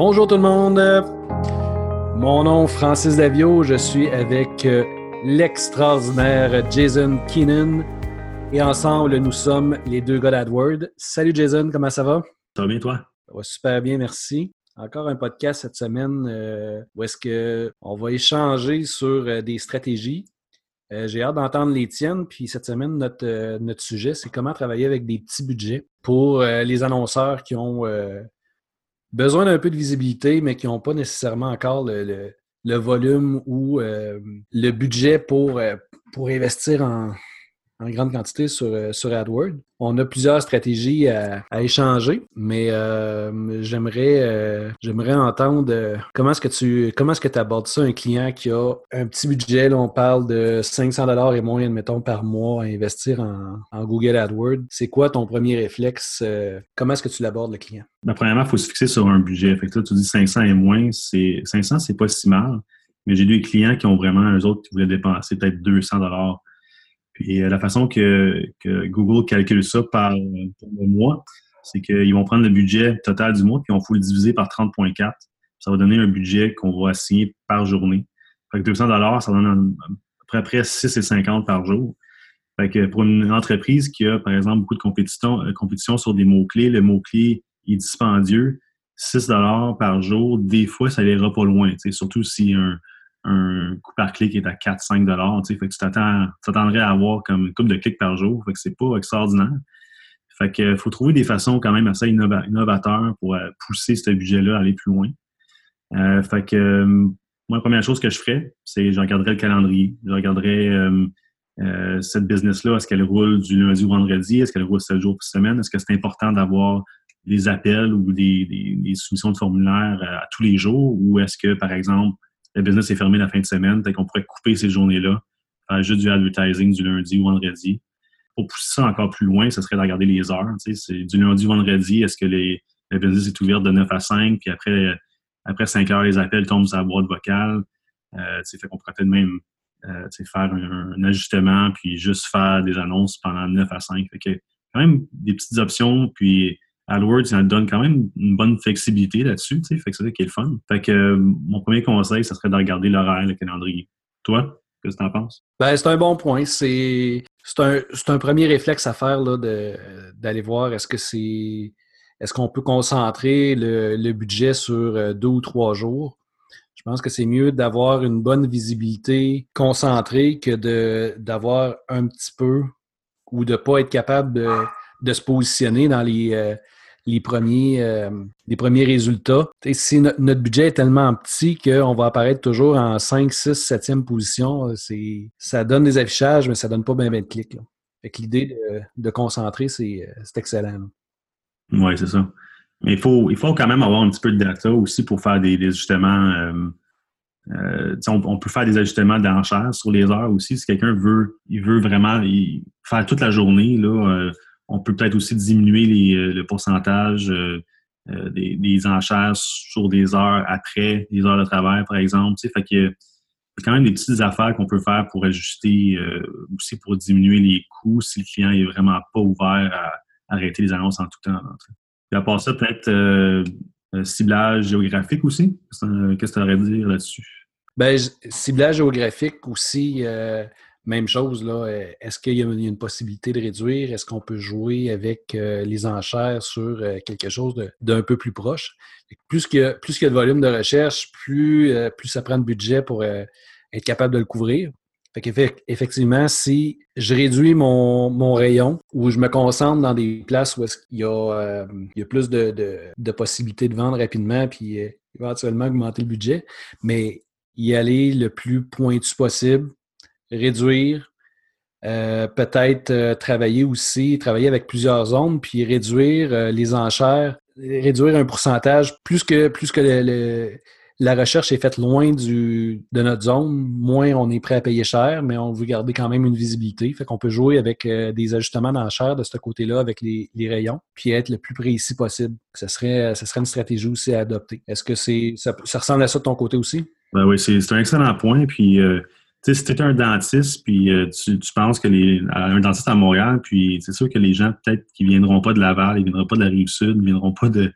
Bonjour tout le monde. Mon nom est Francis Davio. Je suis avec euh, l'extraordinaire Jason Keenan. Et ensemble, nous sommes les deux gars d'AdWord. Salut Jason, comment ça va? Ça va bien toi? Ça va super bien, merci. Encore un podcast cette semaine euh, où est-ce qu'on va échanger sur euh, des stratégies. J'ai hâte d'entendre les tiennes. Puis cette semaine, notre, notre sujet, c'est comment travailler avec des petits budgets pour les annonceurs qui ont besoin d'un peu de visibilité, mais qui n'ont pas nécessairement encore le, volume ou euh, le budget pour, euh, pour investir en, en grande quantité sur, euh, sur AdWords. On a plusieurs stratégies à, échanger, mais euh, j'aimerais euh, j'aimerais entendre comment est-ce que tu comment est-ce que abordes ça un client qui a un petit budget, là, on parle de 500 dollars et moins admettons par mois à investir en, Google AdWords. C'est quoi ton premier réflexe Comment est-ce que tu l'abordes le client? Ben, premièrement, il faut se fixer sur un budget. Fait que tu dis 500 et moins, c'est 500 c'est pas si mal, mais j'ai des clients qui ont vraiment eux autres qui voulaient dépenser peut-être 200 dollars puis euh, la façon que, Google calcule ça par, le mois, c'est qu'ils vont prendre le budget total du mois, puis on faut le diviser par 30.4. Ça va donner un budget qu'on va assigner par journée. Fait que 200 ça donne à peu près 6,50 par jour. Fait que pour une entreprise qui a, par exemple, beaucoup de compétition, euh, sur des mots-clés, le mot-clé est dispendieux, 6 par jour, des fois, ça n'ira pas loin. Surtout si un, un coût par clic est à 4-5 dollars. Que tu t'attendrais à avoir comme une coupe de clics par jour. Que c'est pas extraordinaire. Fait que faut trouver des façons quand même assez innovateurs pour euh, pousser ce budget-là à aller plus loin. Euh, fait que euh, moi, la première chose que je ferais, c'est je regarderais le calendrier. Je regarderais cette business-là, est-ce qu'elle roule du lundi au vendredi? Est-ce qu'elle roule 7 jours par semaine? Est-ce que c'est important d'avoir des appels ou des, des soumissions de formulaires à tous les jours? Ou est-ce que, par exemple, le business est fermé la fin de semaine, fait qu'on pourrait couper ces journées-là, faire juste du advertising du lundi ou vendredi. Pour pousser ça encore plus loin, ce serait de regarder les heures. C'est du lundi au vendredi, est-ce que les, le business est ouvert de 9 à 5, puis après, après 5 heures, les appels tombent sur la boîte vocale. Euh, fait qu'on pourrait peut-être même euh, faire un, ajustement, puis juste faire des annonces pendant 9 à 5. Fait quand même des petites options, puis AdWords, ça donne quand même une bonne flexibilité là-dessus, tu sais, fait que c'est ça qui est le fun. Fait que euh, mon premier conseil, ça serait de regarder l'horaire, le calendrier. Toi, qu'est-ce que tu en penses? Ben, c'est un bon point. C'est un, un, premier réflexe à faire d'aller voir est-ce que c'est est-ce qu'on peut concentrer le, le, budget sur euh, deux ou trois jours. Je pense que c'est mieux d'avoir une bonne visibilité concentrée que d'avoir un petit peu ou de ne pas être capable de, de se positionner dans les, euh, les premiers, euh, les premiers résultats. si notre budget est tellement petit qu'on va apparaître toujours en 5, 6, 7e position, ça donne des affichages, mais ça donne pas bien, de clics. l'idée de, concentrer, c'est excellent. Oui, c'est ça. Mais il faut, il faut quand même avoir un petit peu de data aussi pour faire des, ajustements. Euh, euh, on, peut faire des ajustements d'enchères sur les heures aussi. Si quelqu'un veut, il veut vraiment faire toute la journée, là, on peut peut-être aussi diminuer euh, le pourcentage euh, euh, des, enchères sur des heures après les heures de travail, par exemple. Fait qu'il y a quand même des petites affaires qu'on peut faire pour ajuster, aussi pour diminuer les coûts si le client est vraiment pas ouvert à, arrêter les annonces en tout temps. Et à part ça, peut-être ciblage géographique aussi? Qu'est-ce que tu aurais à dire là-dessus? Ben, ciblage géographique aussi, même chose, là. Euh, est-ce qu'il y a une possibilité de réduire? Est-ce qu'on peut jouer avec euh, les enchères sur euh, quelque chose d'un peu plus proche? Plus qu'il y, a, plus de volume de recherche, plus, plus ça prend de budget pour être capable de le couvrir. Fait effectivement, si je réduis mon, rayon ou je me concentre dans des places où il y, a, y a plus de, de, possibilités de vendre rapidement puis éventuellement augmenter le budget, mais y aller le plus pointu possible, réduire, euh, peut-être euh, travailler aussi, travailler avec plusieurs zones, puis réduire euh, les enchères, réduire un pourcentage. Plus que, plus que la recherche est faite loin du, de notre zone, moins on est prêt à payer cher, mais on veut garder quand même une visibilité. Fait qu'on peut jouer avec des ajustements d'enchères de ce côté-là avec les, rayons, puis être le plus précis possible. Ce serait, serait une stratégie aussi à adopter. Est-ce que c'est ça, ressemble à ça de ton côté aussi? Ben oui, c'est un excellent point. Puis sais, si tu es un dentiste, puis euh, tu, penses que les, un dentiste à Montréal, puis c'est sûr que les gens, peut-être, qui viendront pas de Laval, ils viendront pas de la Rive-Sud, ils viendront pas de,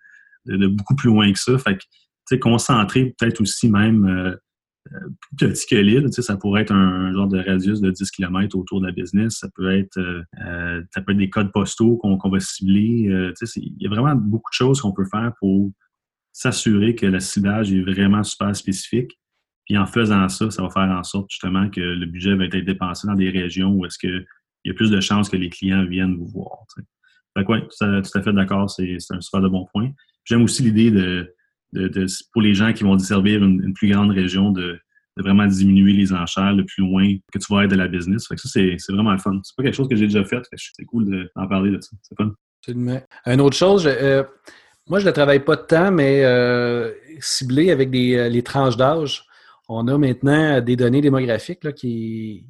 beaucoup plus loin que ça. Fait que concentrer peut-être aussi même euh, euh, plus petit que l'île. Ça pourrait être un, genre de radius de 10 km autour de la business. Ça peut être, euh, ça peut être des codes postaux qu'on va cibler. il y a vraiment beaucoup de choses qu'on peut faire pour s'assurer que le ciblage est vraiment super spécifique. Puis en faisant ça, ça va faire en sorte justement que le budget va être dépensé dans des régions où est-ce qu'il y a plus de chances que les clients viennent vous voir. Fait que tout à fait d'accord, c'est un super de bon point. J'aime aussi l'idée de, pour les gens qui vont desservir une, plus grande région, de, vraiment diminuer les enchères le plus loin que tu vas être de la business. Fait que ça, c'est vraiment le fun. C'est pas quelque chose que j'ai déjà fait. C'est cool d'en parler de ça. C'est fun. Une autre chose, euh, moi, je ne travaille pas de temps, mais euh, ciblé avec des, euh, les tranches d'âge. On a maintenant des données démographiques qui,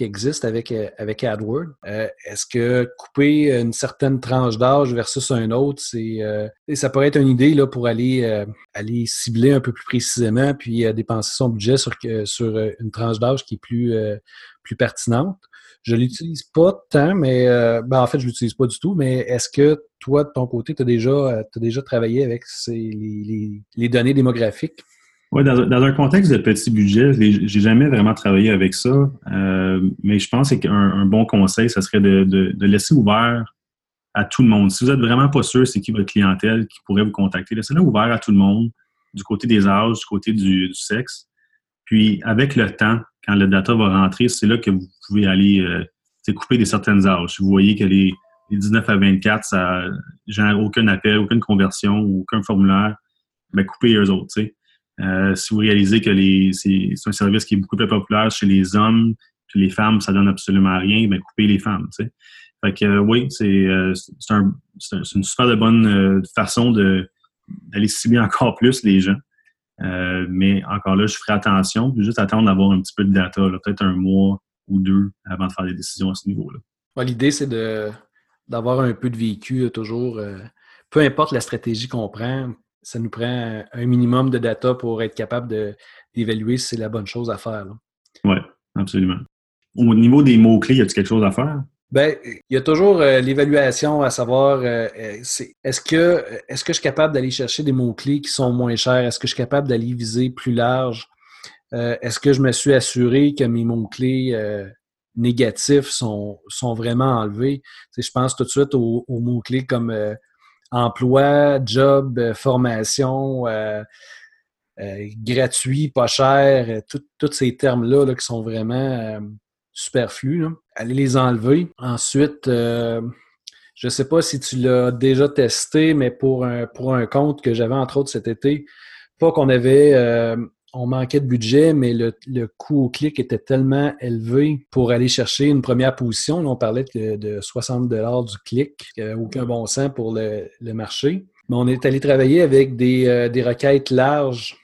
existent avec, euh, avec AdWord. Euh, est-ce que couper une certaine tranche d'âge versus un autre, c'est euh, ça pourrait être une idée là, pour aller, aller cibler un peu plus précisément puis dépenser son budget sur, sur une tranche d'âge qui est plus, plus pertinente? Je l'utilise pas tant, mais ben, en fait, je l'utilise pas du tout, mais est-ce que toi, de ton côté, tu as déjà, déjà travaillé avec les données démographiques? Oui, dans, un contexte de petit budget, j'ai jamais vraiment travaillé avec ça, euh, mais je pense qu'un bon conseil, ce serait de, laisser ouvert à tout le monde. Si vous êtes vraiment pas sûr c'est qui votre clientèle qui pourrait vous contacter, laissez-le ouvert à tout le monde, du côté des âges, du côté du, sexe. Puis, avec le temps, quand le data va rentrer, c'est là que vous pouvez aller euh, couper des certaines âges. Si vous voyez que les, 19 à 24, ça génère aucun appel, aucune conversion, aucun formulaire, ben coupez eux autres. sais. Euh, si vous réalisez que c'est, un service qui est beaucoup plus populaire chez les hommes, puis les femmes, ça donne absolument rien, ben coupez les femmes. sais. Fait que euh, oui, euh, c'est, une super bonne façon de, d'aller cibler encore plus les gens. mais encore là, je ferai attention, juste attendre d'avoir un petit peu de data, peut-être un mois ou deux avant de faire des décisions à ce niveau-là. l'idée, c'est de, d'avoir un peu de vécu toujours. peu importe la stratégie qu'on prend, ça nous prend un minimum de data pour être capable d'évaluer si c'est la bonne chose à faire. Oui, absolument. Au niveau des mots-clés, y a-t-il quelque chose à faire? Bien, il y a toujours euh, l'évaluation à savoir euh, euh, est-ce que est-ce que je suis capable d'aller chercher des mots-clés qui sont moins chers? Est-ce que je suis capable d'aller viser plus large? est-ce que je me suis assuré que mes mots-clés négatifs sont, sont vraiment enlevés? je pense tout de suite aux mots-clés comme emploi, job, euh, formation, euh, euh, gratuit, pas cher, tous ces termes-là qui sont vraiment superflus. Allez les enlever. Ensuite, je ne sais pas si tu l'as déjà testé, mais pour un, pour un compte que j'avais entre autres cet été, pas qu'on avait on manquait de budget, mais le, coût au clic était tellement élevé pour aller chercher une première position. on parlait de, 60 du clic, aucun bon sens pour le, marché. Mais on est allé travailler avec des, euh, requêtes larges,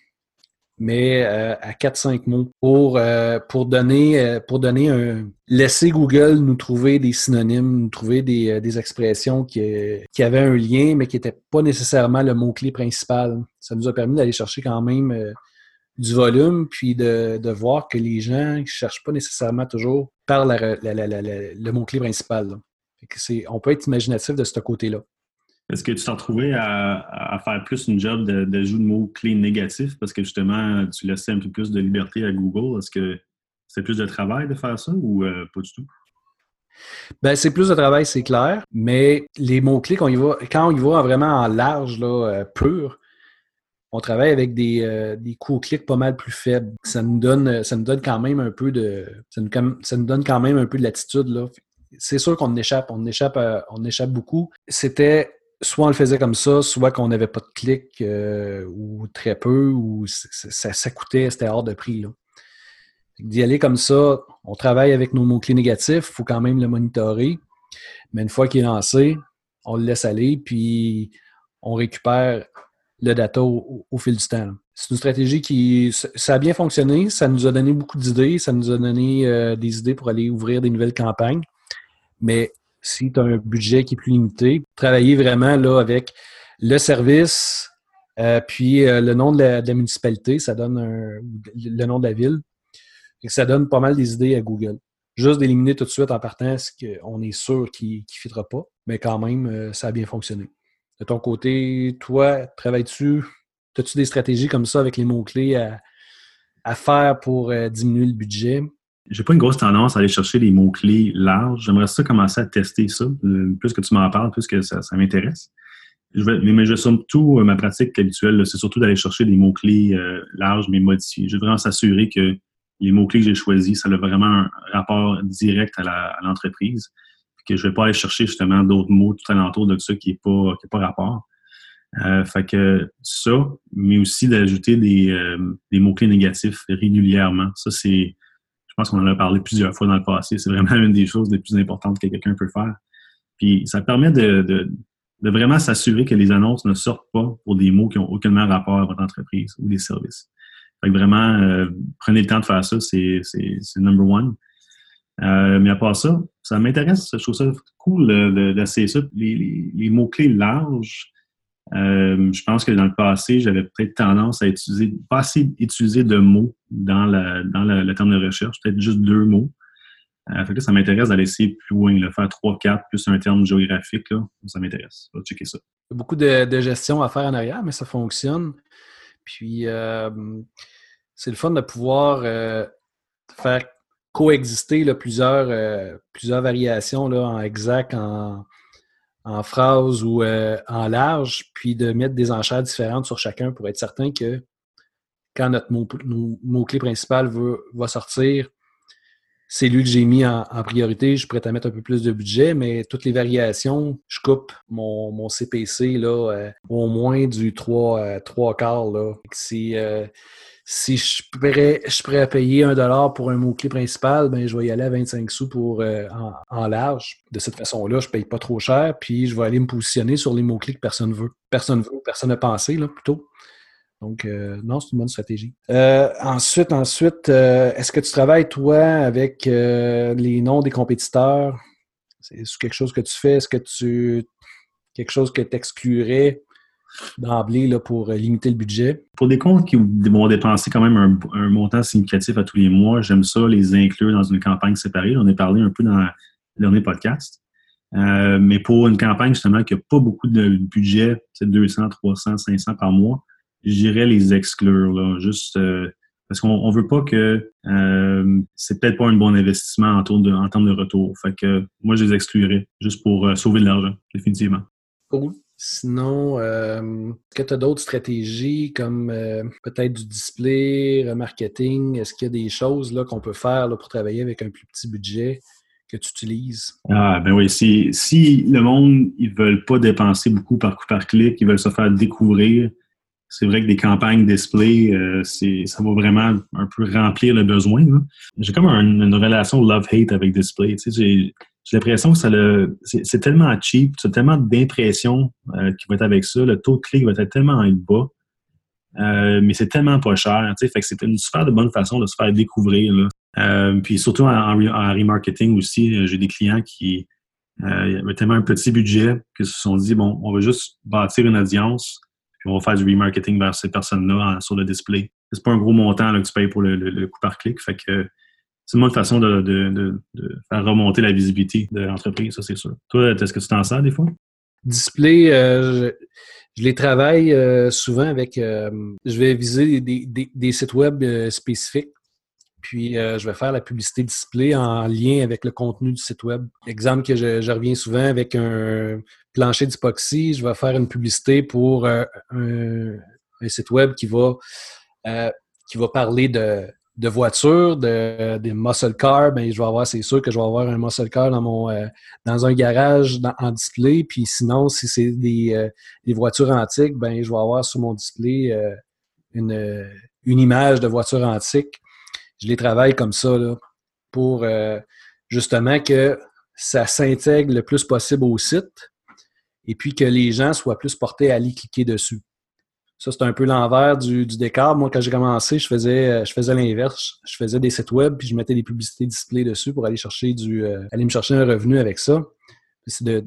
mais euh, à 4-5 mots, pour, euh, pour, donner, pour donner un. Laisser Google nous trouver des synonymes, nous trouver des, expressions qui, qui, avaient un lien, mais qui n'étaient pas nécessairement le mot-clé principal. Ça nous a permis d'aller chercher quand même du volume, puis de, voir que les gens ne cherchent pas nécessairement toujours par le mot-clé principal. on peut être imaginatif de ce côté-là. Est-ce que tu t'en trouvais à, faire plus une job d'ajout de, de mots-clés négatifs? Parce que justement, tu laissais un peu plus de liberté à Google? Est-ce que c'est plus de travail de faire ça ou euh, pas du tout? Ben, c'est plus de travail, c'est clair, mais les mots-clés, quand, quand on y va vraiment en large, là, euh, pur, on travaille avec des, euh, des coûts au clic pas mal plus faibles. Ça nous donne, quand même un peu de. Latitude. Là. C'est sûr qu'on échappe, on échappe, on échappe beaucoup. C'était soit on le faisait comme ça, soit qu'on n'avait pas de clic euh, ou très peu, ou ça, ça coûtait, c'était hors de prix. D'y aller comme ça, on travaille avec nos mots-clés négatifs, il faut quand même le monitorer. Mais une fois qu'il est lancé, on le laisse aller, puis on récupère le data au, fil du temps. C'est une stratégie qui ça a bien fonctionné, ça nous a donné beaucoup d'idées, ça nous a donné euh, des idées pour aller ouvrir des nouvelles campagnes. Mais si tu as un budget qui est plus limité, travailler vraiment là avec le service, euh, puis euh, le nom de la, municipalité, ça donne le nom de la ville. Et ça donne pas mal des idées à Google. Juste d'éliminer tout de suite en partant ce qu'on est sûr qu'il ne fitera pas, mais quand même, ça a bien fonctionné. De ton côté, toi, travailles-tu? As-tu des stratégies comme ça avec les mots-clés à, faire pour euh, diminuer le budget? J'ai pas une grosse tendance à aller chercher des mots-clés larges. J'aimerais ça commencer à tester ça. Euh, plus que tu m'en parles, plus que ça, m'intéresse. mais, je surtout, ma pratique habituelle, c'est surtout d'aller chercher des mots-clés larges, mais modifiés. Je veux vraiment s'assurer que les mots-clés que j'ai choisis, ça a vraiment un rapport direct à l'entreprise. Que je vais pas aller chercher justement d'autres mots tout alentour de ça qui n'est pas, pas rapport. Euh, fait que ça, mais aussi d'ajouter des, euh, des mots-clés négatifs régulièrement. Ça, c'est, je pense qu'on en a parlé plusieurs fois dans le passé. C'est vraiment une des choses les plus importantes que quelqu'un peut faire. Puis ça permet de, de, de vraiment s'assurer que les annonces ne sortent pas pour des mots qui n'ont aucunement rapport à votre entreprise ou des services. Fait que vraiment, euh, prenez le temps de faire ça, c'est number one. Euh, mais à part ça, ça m'intéresse, je trouve ça cool d'essayer ça. Les, mots-clés larges, euh, je pense que dans le passé, j'avais peut-être tendance à utiliser, pas assez utiliser de mots dans, la, dans le terme de recherche, peut-être juste deux mots. Euh, ça m'intéresse d'aller essayer plus loin, le faire trois, quatre, plus un terme géographique, ça m'intéresse. Je vais checker ça. Beaucoup de, gestion à faire en arrière, mais ça fonctionne. Puis, euh, c'est le fun de pouvoir faire coexister plusieurs, euh, plusieurs variations là, en exact, en, en phrase ou en large, puis de mettre des enchères différentes sur chacun pour être certain que quand notre mot-clé principal va sortir, c'est lui que j'ai mis en, priorité. Je pourrais à mettre un peu plus de budget, mais toutes les variations, je coupe mon, CPC là, euh, au moins du 3, euh, quarts. Là. Si, euh, si je pourrais, je payer un dollar pour un mot-clé principal, ben, je vais y aller à 25 sous pour, en, large. De cette façon-là, je paye pas trop cher, puis je vais aller me positionner sur les mots-clés que personne veut. Personne veut, personne n'a pensé, là, plutôt. Donc, euh, non, c'est une bonne stratégie. Euh, ensuite, ensuite, euh, est-ce que tu travailles, toi, avec les noms des compétiteurs? C'est quelque chose que tu fais? Est-ce que tu. quelque chose que tu exclurais d'emblée pour limiter le budget? Pour des comptes qui vont dépenser quand même un, montant significatif à tous les mois, j'aime ça les inclure dans une campagne séparée. On a parlé un peu dans le dernier podcast. mais pour une campagne, justement, qui n'a pas beaucoup de budget, c'est 200, 300, 500 par mois, j'irais les exclure, là, juste euh, parce qu'on ne veut pas que euh, c'est peut-être pas un bon investissement en, termes de, en termes de retour. Fait que moi, je les exclurais juste pour euh, sauver de l'argent, définitivement. Cool. Sinon, est-ce que tu as d'autres stratégies comme peut-être du display, remarketing? Est-ce qu'il y a des choses là, qu'on peut faire pour travailler avec un plus petit budget que tu utilises? Ah, ben oui. Si, si le monde, ils veulent pas dépenser beaucoup par coup par clic, ils veulent se faire découvrir, c'est vrai que des campagnes display, euh, ça va vraiment un peu remplir le besoin. J'ai comme une relation love-hate avec display. L'impression que ça le, c'est, tellement cheap, c'est tellement d'impressions euh, qui vont être avec ça. Le taux de clic va être tellement bas. Euh, mais c'est tellement pas cher. Fait que c'est une super de bonne façon de se faire découvrir. puis surtout en, remarketing aussi, j'ai des clients qui avaient tellement un petit budget qu'ils se sont dit bon, on va juste bâtir une audience on va faire du remarketing vers ces personnes-là sur le display. C'est pas un gros montant que tu payes pour le, coût par clic. Fait que c'est une façon de, faire remonter la visibilité de l'entreprise, ça c'est sûr. Toi, est-ce que tu t'en sers des fois? Display, euh, je, les travaille euh, souvent avec. Euh, je vais viser des sites web spécifiques puis, je vais faire la publicité display en lien avec le contenu du site web. Exemple que je, reviens souvent avec un plancher d'hypoxie, je vais faire une publicité pour euh, un, site web qui va, qui va parler de, de voitures, de, des muscle cars. Bien, je vais avoir, c'est sûr que je vais avoir un muscle car dans mon dans un garage en display. Puis sinon, si c'est des, des, voitures antiques, ben je vais avoir sur mon display une, une image de voiture antique je les travaille comme ça là, pour euh, justement que ça s'intègre le plus possible au site et puis que les gens soient plus portés à aller cliquer dessus. Ça, c'est un peu l'envers du, décor. Moi, quand j'ai commencé, je faisais, euh, je faisais l'inverse. Je faisais des sites web, puis je mettais des publicités display dessus pour aller chercher du, euh, aller me chercher un revenu avec ça. C'est de,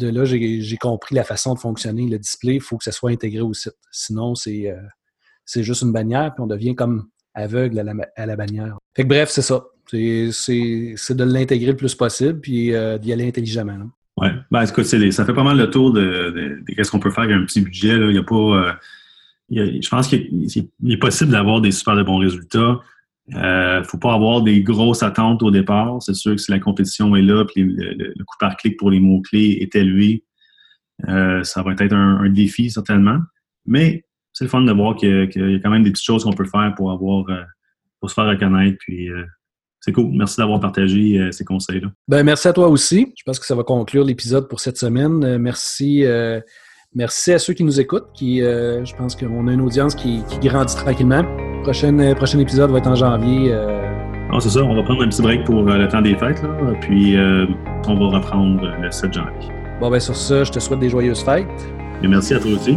là j'ai compris la façon de fonctionner. Le display, il faut que ça soit intégré au site. Sinon, c'est c'est juste une bannière, puis on devient comme aveugle à la, bannière. Fait que bref, c'est ça. C'est de l'intégrer le plus possible puis euh, d'y aller intelligemment. Oui. Ben, écoute, ça fait pas mal le tour de, de, ce qu'on peut faire avec un petit budget. Il n'y a pas. Euh, je pense qu'il est possible d'avoir des super de bons résultats. Il ne faut pas avoir des grosses attentes au départ. C'est sûr que si la compétition est là et le, le, coût par clic pour les mots-clés est élevé, ça va être un, défi certainement. Mais c'est le fun de voir qu'il y, a quand même des petites choses qu'on peut faire pour avoir pour se faire reconnaître. Puis c'est cool. Merci d'avoir partagé euh, ces conseils-là. Ben, merci à toi aussi. Je pense que ça va conclure l'épisode pour cette semaine. Euh, merci. Euh, merci à ceux qui nous écoutent. Qui, je pense qu'on a une audience qui, grandit tranquillement. Prochain, prochain épisode va être en janvier. Ah, c'est ça. On va prendre un petit break pour le temps des fêtes. Là, puis on va reprendre le 7 janvier. Bon, ben sur ça, je te souhaite des joyeuses fêtes. Et merci à toi aussi.